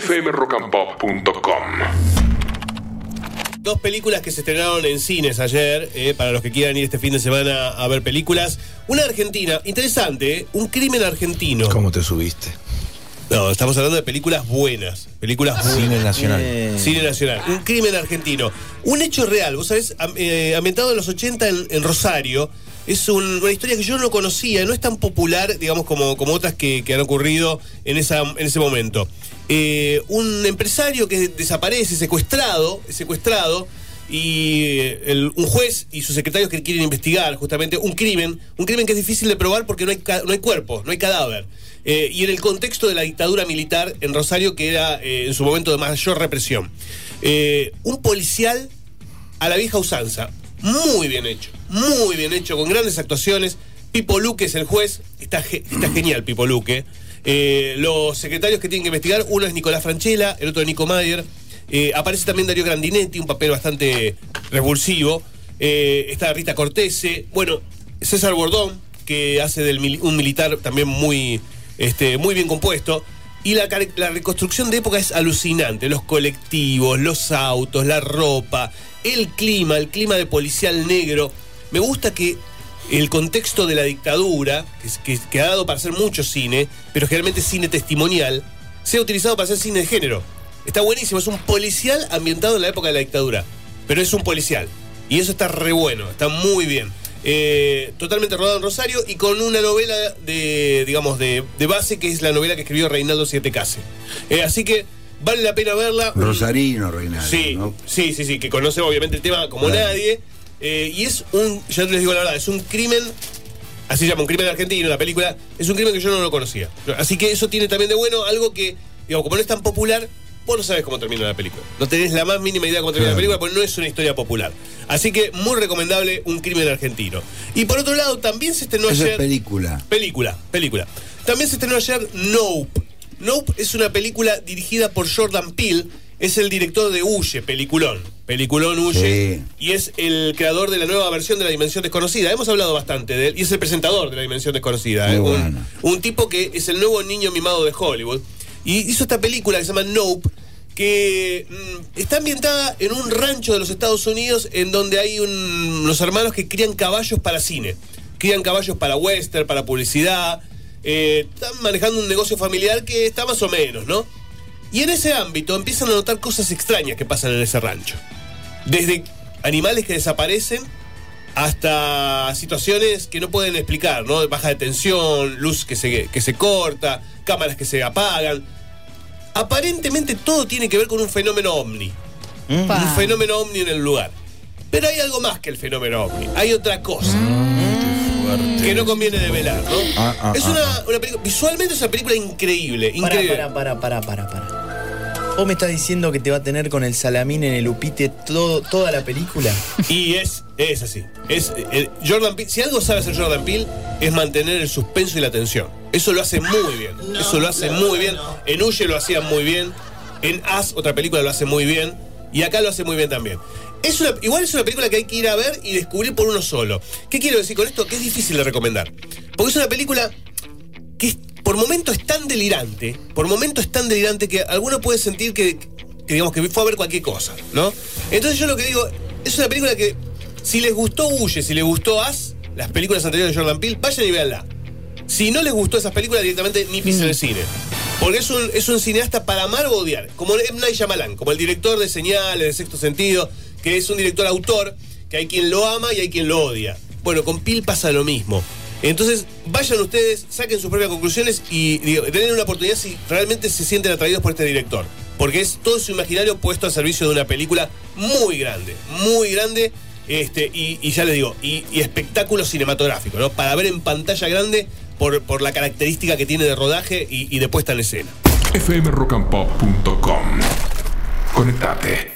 fmrockandpop.com. Dos películas que se estrenaron en cines ayer, eh, para los que quieran ir este fin de semana a ver películas. Una argentina, interesante, eh, un crimen argentino. ¿Cómo te subiste? No, estamos hablando de películas buenas, películas buenas. Cine nacional. Cine nacional, un crimen argentino. Un hecho real, vos sabés, eh, ambientado en los 80 en, en Rosario. Es un- una historia que yo no conocía, no es tan popular, digamos, como, como otras que, que han ocurrido en, esa, en ese momento. Eh, un empresario que desaparece, secuestrado, es secuestrado, y eh, un juez y sus secretarios que quieren investigar justamente un crimen, un crimen que es difícil de probar porque no hay, no hay cuerpo, no hay cadáver. Eh, y en el contexto de la dictadura militar en Rosario, que era en su momento de mayor represión. Un policial a la vieja usanza, muy bien hecho, muy bien hecho, con grandes actuaciones. Pipo Luque es el juez, está, está genial Pipo Luque. Eh, los secretarios que tienen que investigar, uno es Nicolás Franchella, el otro es Nico Mayer. Eh, aparece también Darío Grandinetti, un papel bastante revulsivo. Eh, está Rita Cortese. Bueno, César Bordón, que hace de un militar también muy, este, muy bien compuesto. Y la, la reconstrucción de época es alucinante. Los colectivos, los autos, la ropa, el clima, el clima de policial negro. Me gusta que el contexto de la dictadura, que, que- que ha dado para hacer mucho cine, pero generalmente cine testimonial, sea utilizado para hacer cine de género. Está buenísimo, es un policial ambientado en la época de la dictadura, pero es un policial. Y eso está re bueno, está muy bien. Eh, totalmente rodado en Rosario y con una novela de, digamos, de, de base que es la novela que escribió Reinaldo Siete Case. Eh, así que vale la pena verla. Rosarino, Reinaldo. Sí, ¿no? sí, sí, sí, que conoce obviamente el tema como Claro. nadie. Eh, y es un, ya les digo la verdad, es un crimen, así se llama, un crimen argentino, la película, es un crimen que yo no lo conocía. Así que eso tiene también de bueno algo que, digamos, como no es tan popular, vos no sabes cómo termina la película. No tenés la más mínima idea de cómo termina la película porque no es una historia popular. Así que muy recomendable un crimen argentino. Y por otro lado, también se estrenó Esa ayer... es película. Película, película. También se estrenó ayer Nope. Nope es una película dirigida por Jordan Peele. Es el director de Huye, peliculón. Peliculón Huye. Sí. Y es el creador de la nueva versión de La Dimensión Desconocida. Hemos hablado bastante de él. Y es el presentador de La Dimensión Desconocida. ¿eh? Un, tipo que es el nuevo niño mimado de Hollywood. Y hizo esta película que se llama Nope. Que mm, está ambientada en un rancho de los Estados Unidos en donde hay un- unos hermanos que crían caballos para cine. Crían caballos para western, para publicidad. Eh, están manejando un negocio familiar que está más o menos, ¿no? Y en ese ámbito empiezan a notar cosas extrañas que pasan en ese rancho. Desde animales que desaparecen hasta situaciones que no pueden explicar, ¿no? Baja de tensión, luz que se, que se corta, cámaras que se apagan. Aparentemente todo tiene que ver con un fenómeno ovni. Un fenómeno ovni en el lugar. Pero hay algo más que el fenómeno ovni. Hay otra cosa. Que no conviene develar, ¿no? Ah, ah, es ah, una, una película. Visualmente es una película increíble. Para, increíble. para, para, para, para, para. ¿Vos me estás diciendo que te va a tener con el salamín en el upite todo, toda la película? Y es, es así. Es, eh, Jordan Peele, si algo sabe hacer Jordan Peele, es mantener el suspenso y la tensión. Eso lo hace muy bien. Eso lo hace muy bien. En Huye lo hacía muy bien. En As, otra película, lo hace muy bien. Y acá lo hace muy bien también. Es una- igual es una película que hay que ir a ver y descubrir por uno solo. ¿Qué quiero decir con esto? Que es difícil de recomendar. Porque es una película que es- por momentos es tan delirante, por momentos es tan delirante que alguno puede sentir que, que digamos que fue a ver cualquier cosa, ¿no? Entonces yo lo que digo, es una película que si les gustó Huye, si les gustó As, las películas anteriores de Jordan Peele, vayan y véanla. Si no les gustó esas películas, directamente ni pisen el cine. Porque es un, es un cineasta para amar o odiar. Como M. Night Shyamalan, como el director de Señales, de Sexto Sentido, que es un director autor, que hay quien lo ama y hay quien lo odia. Bueno, con Pil pasa lo mismo. Entonces, vayan ustedes, saquen sus propias conclusiones y digo, denle una oportunidad si realmente se sienten atraídos por este director. Porque es todo su imaginario puesto al servicio de una película muy grande, muy grande. Este, y, ya les digo, y, espectáculo cinematográfico, ¿no? Para ver en pantalla grande por, por la característica que tiene de rodaje y, y de puesta en escena. fmrockandpop.com. Conectate.